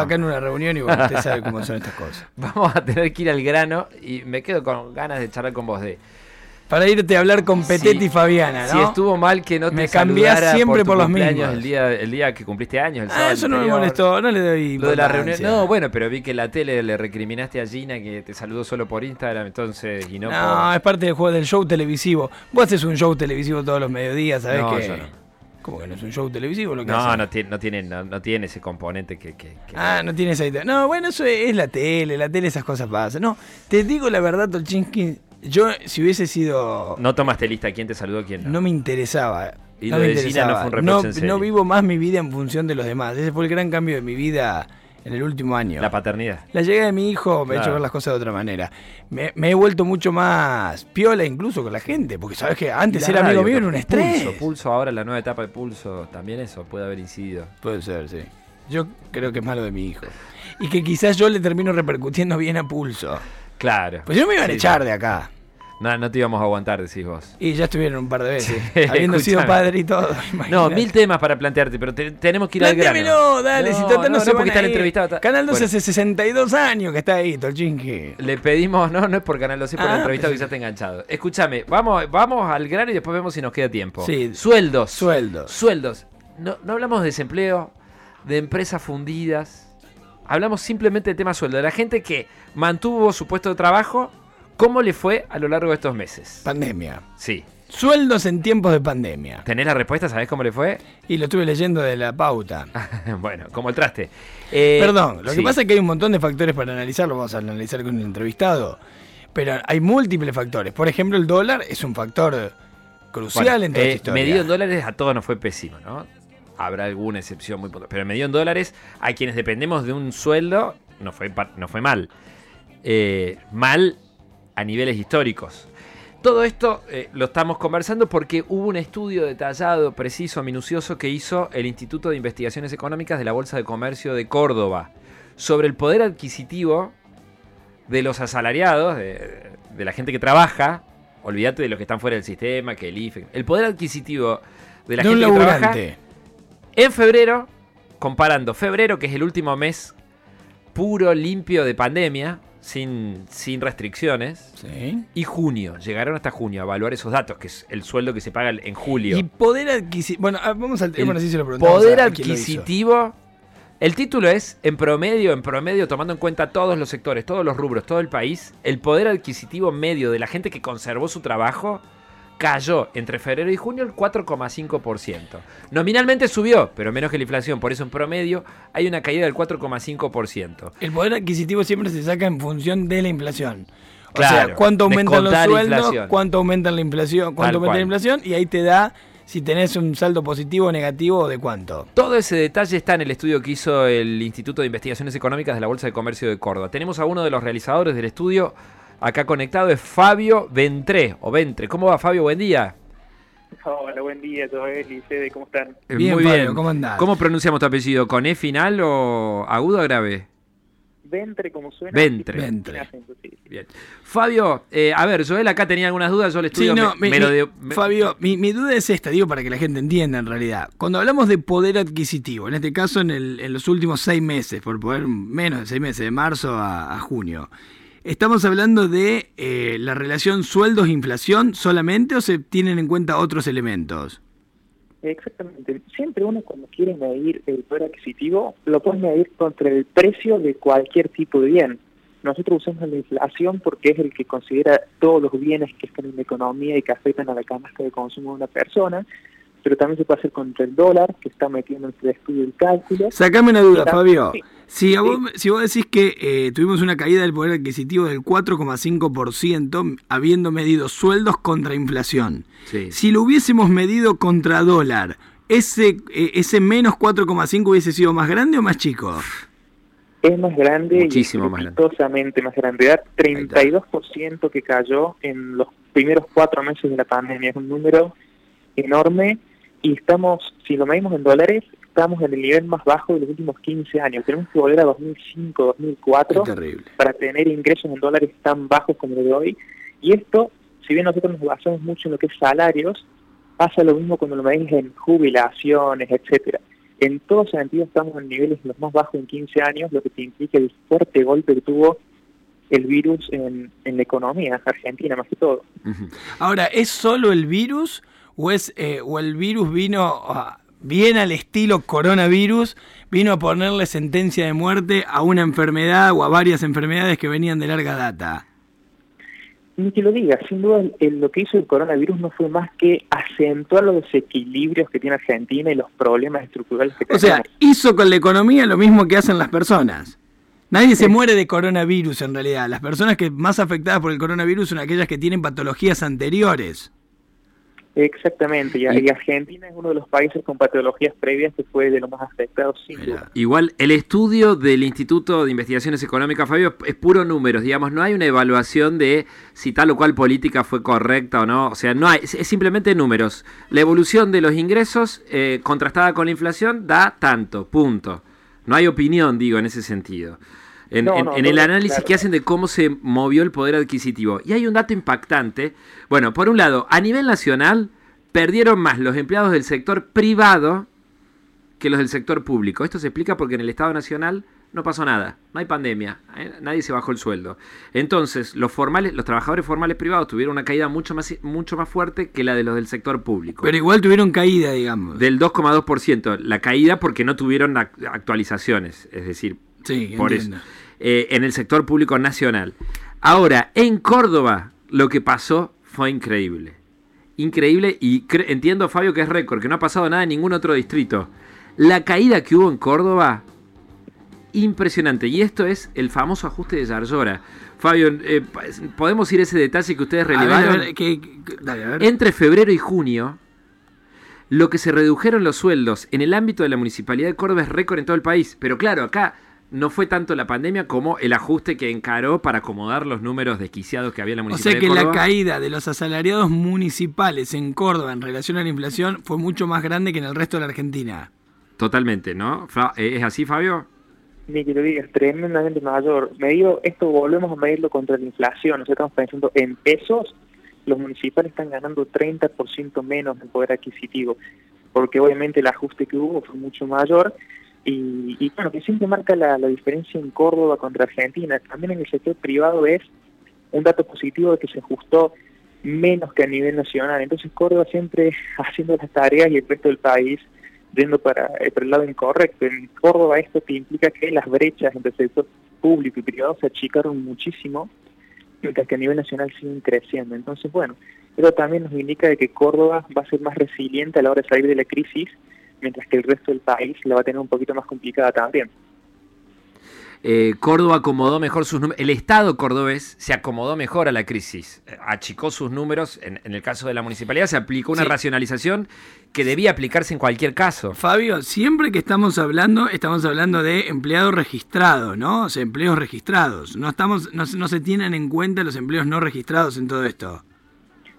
acá en una reunión y bueno, usted sabe cómo son estas cosas. Vamos a tener que ir al grano y me quedo con ganas de charlar con vos de. Para irte a hablar con Petete si- y Fabiana, Si estuvo mal que no te Me cambiás siempre por los mismos. El día, el día que cumpliste años, el sábado ah, eso no me molestó, no le doy Lo de la reunión. No, bueno, pero vi que en la tele le recriminaste a Gina que te saludó solo por Instagram, entonces, y no, No, por. es parte del juego del show televisivo. Vos haces un show televisivo todos los mediodías, ¿sabés No, que? yo no. ¿Cómo que no es un show televisivo lo que No, no tiene, no tiene, no, no tiene ese componente que. que- que- Ah, no tienes ahí. No, bueno, eso es, es la tele, la tele esas cosas pasan. No, te digo la verdad, Tolchinsky, yo si hubiese sido... No tomaste lista quién te saludó, quién no. No me interesaba. Y no lo me de Gina no fue un serio. no vivo más mi vida en función de los demás. Ese fue el gran cambio de mi vida en el último año. La paternidad. La llegada de mi hijo me ha hecho ver las cosas de otra manera. Me, me he vuelto mucho más piola incluso con la gente, porque sabes que antes la amigo mío era un estrés. Pulso, Pulso ahora, la nueva etapa de Pulso, también eso puede haber incidido. Puede ser, sí. Yo creo que es malo de mi hijo. Y que quizás yo le termino repercutiendo bien a pulso. Claro. Pues yo me iban a Sí, echar de acá. No, no te íbamos a aguantar, decís vos. Y ya estuvieron un par de veces. Sí, habiendo sido padre y todo. No, mil temas para plantearte, pero te- tenemos que ir al grano. Dale, si total no, se porque van está a el ir. entrevistado. está- Canal 12 Bueno, hace 62 años que está ahí, Tolchinki. le pedimos, no, no es por Canal 12, por el Ah, entrevistado que ya está enganchado. Escúchame, vamos, vamos al grano y después vemos si nos queda tiempo. Sí. Sueldos. Sueldos. Sueldos. No, no hablamos de desempleo, de empresas fundidas. Hablamos simplemente del tema sueldo. De la gente que mantuvo su puesto de trabajo, ¿cómo le fue a lo largo de estos meses? Pandemia. Sí. Sueldos en tiempos de pandemia. ¿Tenés la respuesta? ¿Sabés cómo le fue? Y lo estuve leyendo de la pauta. bueno, como el traste. Eh, Perdón, lo sí. que pasa es que hay un montón de factores para analizarlo, vamos a analizar con el entrevistado. Pero hay múltiples factores. Por ejemplo, el dólar es un factor crucial Bueno, en toda eh, esta historia. medido en dólares a todos nos fue pésimo, ¿no? Habrá alguna excepción muy puntual. Pero medido en dólares, a quienes dependemos de un sueldo, no fue, no fue mal. Eh, mal a niveles históricos. Todo esto eh, lo estamos conversando porque hubo un estudio detallado, preciso, minucioso que hizo el Instituto de Investigaciones Económicas de la Bolsa de Comercio de Córdoba sobre el poder adquisitivo de los asalariados, de, de la gente que trabaja. Olvídate de los que están fuera del sistema, que el IFE. El poder adquisitivo de la de gente que trabaja en febrero, comparando febrero, que es el último mes puro, limpio de pandemia, sin, sin restricciones, Sí. y junio. Llegaron hasta junio a evaluar esos datos, que es el sueldo que se paga en julio. Y poder adquisitivo. Bueno, ah, vamos al El tema, bueno, sí se lo preguntamos poder a adquisitivo. El título es, en promedio, en promedio, tomando en cuenta todos los sectores, todos los rubros, todo el país, el poder adquisitivo medio de la gente que conservó su trabajo cayó entre febrero y junio el 4,5%. Nominalmente subió, pero menos que la inflación, por eso en promedio hay una caída del 4,5%. El poder adquisitivo siempre se saca en función de la inflación. O Claro, sea, cuánto aumentan los sueldos, inflación. cuánto aumentan la inflación, cuánto Tal aumenta la inflación, y ahí te da si tenés un saldo positivo o negativo de cuánto. Todo ese detalle está en el estudio que hizo el Instituto de Investigaciones Económicas de la Bolsa de Comercio de Córdoba. Tenemos a uno de los realizadores del estudio acá conectado, es Fabio Ventré, o Ventre. ¿Cómo va Fabio? Buen día. Hola, buen día, Joel y ¿cómo están? Eh, Bien, Muy Fabio, bien. ¿cómo andás? ¿Cómo pronunciamos tu apellido? ¿Con E final o agudo o grave? Ventre, como suena. Ventre. Ventre. Acento, sí. Bien. Fabio, eh, a ver, Joel acá tenía algunas dudas, yo Sí, estudio no, me, mi- me lo mi- dio- me- Fabio, mi, mi duda es esta, digo para que la gente entienda en realidad. Cuando hablamos de poder adquisitivo, en este caso en, el- en los últimos seis meses, por poder menos de seis meses, de marzo a, a junio, ¿estamos hablando de eh, la relación sueldos-inflación solamente o se tienen en cuenta otros elementos? Exactamente. Siempre uno cuando quiere medir el poder adquisitivo, lo puede medir contra el precio de cualquier tipo de bien. Nosotros usamos la inflación porque es el que considera todos los bienes que están en la economía y que afectan a la canasta de consumo de una persona, pero también se puede hacer contra el dólar, que está metiendo en el estudio el cálculo. Sacame una duda, Fabio. sí. Si, a Sí. vos, si vos decís que eh, tuvimos una caída del poder adquisitivo del 4,5% habiendo medido sueldos contra inflación, Sí. si lo hubiésemos medido contra dólar, ¿ese, eh, ese menos 4,5 hubiese sido más grande o más chico? Es más grande Muchísimo y más grande. más grande. Da 32% que cayó en los primeros cuatro meses de la pandemia. Es un número enorme y estamos, si lo medimos en dólares, estamos en el nivel más bajo de los últimos 15 años. Tenemos que volver a 2005, 2004 terrible. para tener ingresos en dólares tan bajos como los de hoy. Y esto, si bien nosotros nos basamos mucho en lo que es salarios, pasa lo mismo cuando lo medimos en jubilaciones, etcétera. en todo sentido estamos en niveles los más bajos en 15 años, lo que implica el fuerte golpe que tuvo el virus en, la economía argentina más que todo. Ahora, ¿es solo el virus o, es, eh, o el virus vino bien al estilo coronavirus, vino a ponerle sentencia de muerte a una enfermedad o a varias enfermedades que venían de larga data? Ni que lo diga, sin duda lo que hizo el coronavirus no fue más que acentuar los desequilibrios que tiene Argentina y los problemas estructurales que tenemos. O sea, hizo con la economía lo mismo que hacen las personas. Nadie se muere de coronavirus en realidad. Las personas que más afectadas por el coronavirus son aquellas que tienen patologías anteriores. Exactamente, y, Argentina es uno de los países con patologías previas que fue de los más afectados, sin duda. Igual, el estudio del Instituto de Investigaciones Económicas, Fabio, es puro números, digamos, no hay una evaluación de si tal o cual política fue correcta o no, o sea, no hay, es, simplemente números. La evolución de los ingresos eh, contrastada con la inflación da tanto, punto. No hay opinión, digo, en ese sentido en, el análisis que hacen de cómo se movió el poder adquisitivo. Y hay un dato impactante. Bueno, por un lado, a nivel nacional, perdieron más los empleados del sector privado que los del sector público. Esto se explica porque en el Estado Nacional no pasó nada, no hay pandemia, ¿eh? nadie se bajó el sueldo. Entonces, los formales, los trabajadores formales privados tuvieron una caída mucho más, mucho más fuerte que la de los del sector público. Pero igual tuvieron caída, digamos. Del 2,2%. La caída porque no tuvieron actualizaciones, es decir, sí, por eso. Eh, en el sector público nacional. Ahora, en Córdoba, lo que pasó fue increíble. Increíble y entiendo, Fabio, que es récord, que no ha pasado nada en ningún otro distrito. La caída que hubo en Córdoba, impresionante. Y esto es el famoso ajuste de Yarlora. Fabio, eh, ¿podemos ir a ese detalle que ustedes relevaron? Entre febrero y junio, lo que se redujeron los sueldos en el ámbito de la Municipalidad de Córdoba es récord en todo el país. Pero claro, acá no fue tanto la pandemia como el ajuste que encaró para acomodar los números desquiciados que había en la municipalidad. O sea que la caída de los asalariados municipales en Córdoba en relación a la inflación fue mucho más grande que en el resto de la Argentina. Totalmente, ¿no? Eh, ¿Es así, Fabio? Ni que lo digas, tremendamente mayor. Medido, esto volvemos a medirlo contra la inflación. O sea, estamos pensando en pesos, los municipales están ganando 30% menos en poder adquisitivo, porque obviamente el ajuste que hubo fue mucho mayor y, bueno, que siempre marca la, diferencia en Córdoba contra Argentina. También en el sector privado es un dato positivo de que se ajustó menos que a nivel nacional. Entonces Córdoba siempre haciendo las tareas y el resto del país yendo para, eh, el lado incorrecto. En Córdoba esto que implica que las brechas entre el sector público y privado se achicaron muchísimo, mientras que a nivel nacional siguen creciendo. Entonces, bueno, eso también nos indica de que Córdoba va a ser más resiliente a la hora de salir de la crisis mientras que el resto del país la va a tener un poquito más complicada también. Eh, Córdoba acomodó mejor sus números, el Estado cordobés se acomodó mejor a la crisis, eh, achicó sus números, en, el caso de la municipalidad se aplicó una racionalización que debía aplicarse en cualquier caso. Fabio, siempre que estamos hablando, estamos hablando de empleados registrados, ¿no? O sea, empleos registrados, no, estamos, no se tienen en cuenta los empleos no registrados en todo esto.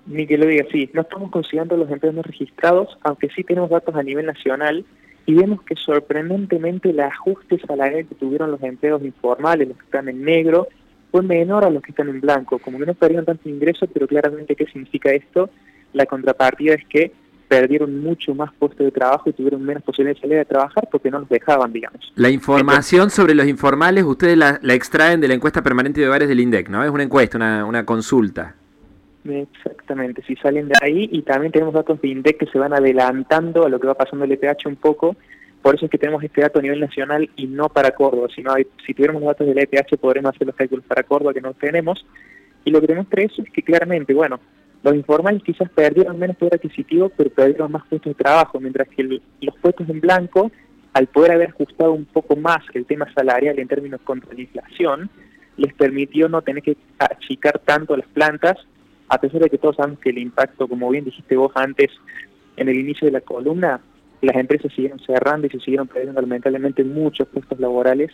Ni que lo diga, sí, no estamos considerando los empleos no registrados, aunque sí tenemos datos a nivel nacional y vemos que sorprendentemente el ajuste salarial que tuvieron los empleos informales, los que están en negro, fue menor a los que están en blanco. Como que no perdieron tanto ingreso, pero claramente, ¿qué significa esto? La contrapartida es que perdieron mucho más puestos de trabajo y tuvieron menos posibilidades de salir a trabajar porque no los dejaban, digamos. La información sobre los informales ustedes la, extraen de la encuesta permanente de hogares del INDEC, ¿no? Es una encuesta, una, una consulta. Exactamente, si salen de ahí y también tenemos datos de INDEC que se van adelantando a lo que va pasando el EPH un poco, por eso es que tenemos este dato a nivel nacional y no para Córdoba, si, si tuviéramos los datos del EPH podremos hacer los cálculos para Córdoba que no tenemos, y lo que tenemos tres es que claramente, bueno, los informales quizás perdieron menos poder adquisitivo, pero perdieron más puestos de trabajo, mientras que los puestos en blanco, al poder haber ajustado un poco más el tema salarial en términos contra la inflación, les permitió no tener que achicar tanto las plantas a pesar de que todos sabemos que el impacto, como bien dijiste vos antes en el inicio de la columna, las empresas siguieron cerrando y se siguieron perdiendo lamentablemente muchos puestos laborales.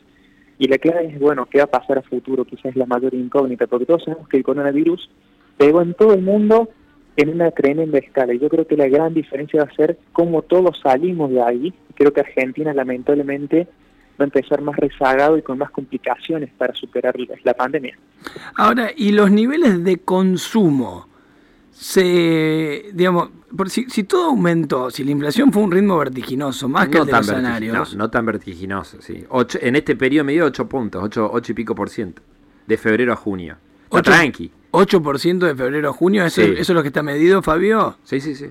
Y la clave es, bueno, ¿qué va a pasar a futuro? Quizás la mayor incógnita, porque todos sabemos que el coronavirus pegó en todo el mundo en una tremenda escala. Y yo creo que la gran diferencia va a ser cómo todos salimos de ahí. Creo que Argentina, lamentablemente, va a empezar más rezagado y con más complicaciones para superar la pandemia. Ahora, ¿y los niveles de consumo? se, digamos, por si, si todo aumentó, si la inflación fue un ritmo vertiginoso, más que no el de tan los vertiginoso, salarios, no, no tan vertiginoso, sí. Ocho- en este periodo me dio 8 puntos, 8, y pico por ciento. De febrero a junio. Está Ocho- tranqui. 8% de febrero a junio, ¿eso, Sí. ¿eso es lo que está medido, Fabio? Sí, sí, sí.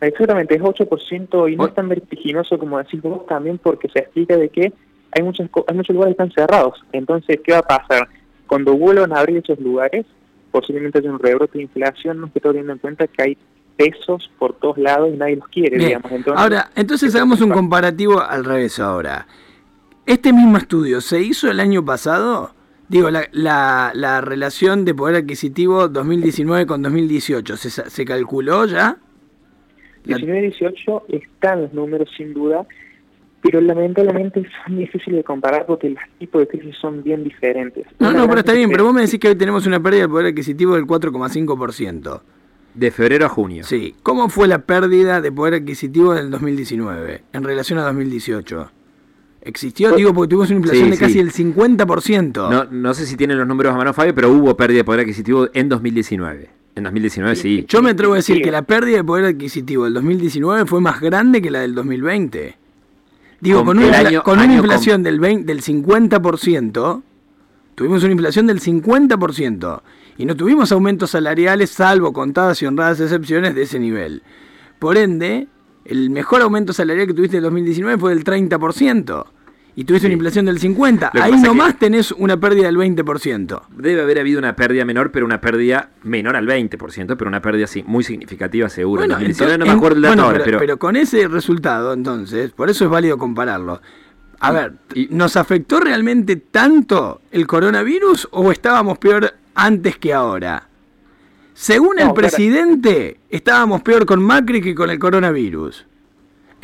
Exactamente, es 8% y no es tan vertiginoso como decís vos también porque se explica de que hay, muchas, co- hay muchos lugares que están cerrados. Entonces, ¿qué va a pasar? Cuando vuelvan a abrir esos lugares, posiblemente haya un rebrote de inflación, no todo teniendo en cuenta que hay pesos por todos lados y nadie los quiere, Bien. digamos. Entonces, Ahora, entonces hagamos un comparativo al revés ahora. ¿Este mismo estudio se hizo el año pasado? Digo, la, la, la relación de poder adquisitivo 2019 con 2018, ¿se, se calculó ya? La- 19-18 están los números sin duda, pero lamentablemente son difíciles de comparar porque los tipos de crisis son bien diferentes. No, Una no, pero está bien, pero vos me decís que hoy tenemos una pérdida de poder adquisitivo del 4,5%. De febrero a junio. Sí, ¿cómo fue la pérdida de poder adquisitivo del 2019 en relación a 2018? ¿Existió? Pues- Digo, porque tuvimos una inflación Sí, de sí. casi el 50%. No, no sé si tienen los números a mano, Fabio, pero hubo pérdida de poder adquisitivo en 2019. En 2019 sí. Yo me atrevo a decir Sí. que la pérdida de poder adquisitivo del 2019 fue más grande que la del 2020. Digo, Con con, infla- año- con una inflación del, 20 del 50%, tuvimos una inflación del 50%. Y no tuvimos aumentos salariales, salvo contadas y honradas excepciones de ese nivel. Por ende, el mejor aumento salarial que tuviste en 2019 fue del 30%. Y tuviste una inflación del 50%. Lo que Ahí nomás tenés una pérdida del 20%. Debe haber habido una pérdida menor, pero una pérdida menor al 20%, pero una pérdida sí, muy significativa seguro. en 2019 no me acuerdo el dato bueno, ahora, pero, pero, pero con ese resultado, entonces, por eso es válido compararlo. A ver, Y- ¿nos afectó realmente tanto el coronavirus o estábamos peor antes que ahora? Según el No, presidente, estábamos peor con Macri que con el coronavirus.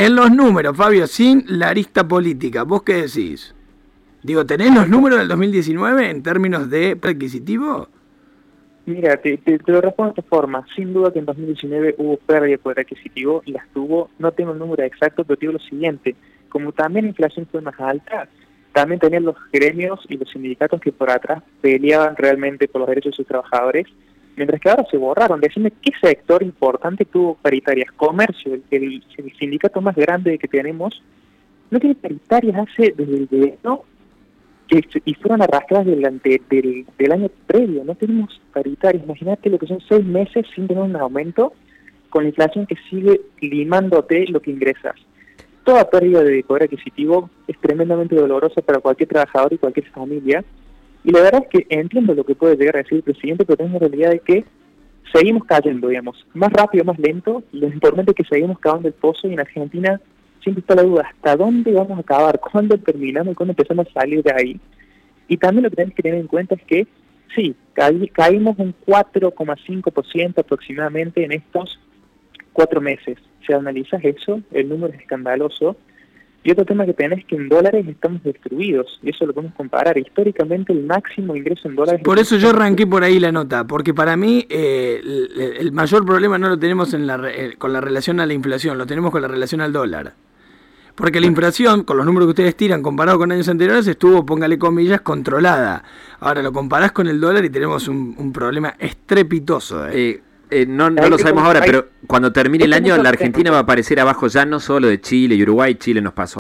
En los números, Fabio, sin la arista política, ¿vos qué decís? Digo, ¿tenés los números del 2019 en términos de adquisitivo? Mira, te, lo respondo de esta forma. Sin duda que en 2019 hubo pérdida de poder adquisitivo y las tuvo, no tengo el número exacto, pero digo lo siguiente. Como también la inflación fue más alta, también tenían los gremios y los sindicatos que por atrás peleaban realmente por los derechos de sus trabajadores, mientras que ahora se borraron. Decime qué sector importante tuvo paritarias. Comercio, el, el- el sindicato más grande que tenemos, no tiene paritarias hace desde el verano que y fueron arrastradas del, ante- del, del año previo. No tenemos paritarias. Imagínate lo que son seis meses sin tener un aumento con la inflación que sigue limándote lo que ingresas. Toda pérdida de poder adquisitivo es tremendamente dolorosa para cualquier trabajador y cualquier familia. Y la verdad es que entiendo lo que puede llegar a decir el presidente, pero tengo la realidad de que seguimos cayendo, digamos, más rápido, más lento. Lo importante es que seguimos cavando el pozo y en Argentina siempre está la duda, ¿hasta dónde vamos a acabar? ¿Cuándo terminamos y cuándo empezamos a salir de ahí? Y también lo que tenemos que tener en cuenta es que, sí, caí- caímos un 4,5% aproximadamente en estos cuatro meses. Si analizas eso, el número es escandaloso. Y otro tema que tenés es que en dólares estamos destruidos, y eso lo podemos comparar. Históricamente el máximo ingreso en dólares... Por eso yo arranqué por ahí la nota, porque para mí eh, el, el mayor problema no lo tenemos en la, re- eh, con la relación a la inflación, lo tenemos con la relación al dólar. Porque la inflación, con los números que ustedes tiran comparado con años anteriores, estuvo, póngale comillas, controlada. Ahora lo comparás con el dólar y tenemos un, un problema estrepitoso. ¿eh? Eh, no, no lo sabemos ahora, pero cuando termine el año, la Argentina va a aparecer abajo ya no solo de Chile y Uruguay, Chile nos pasó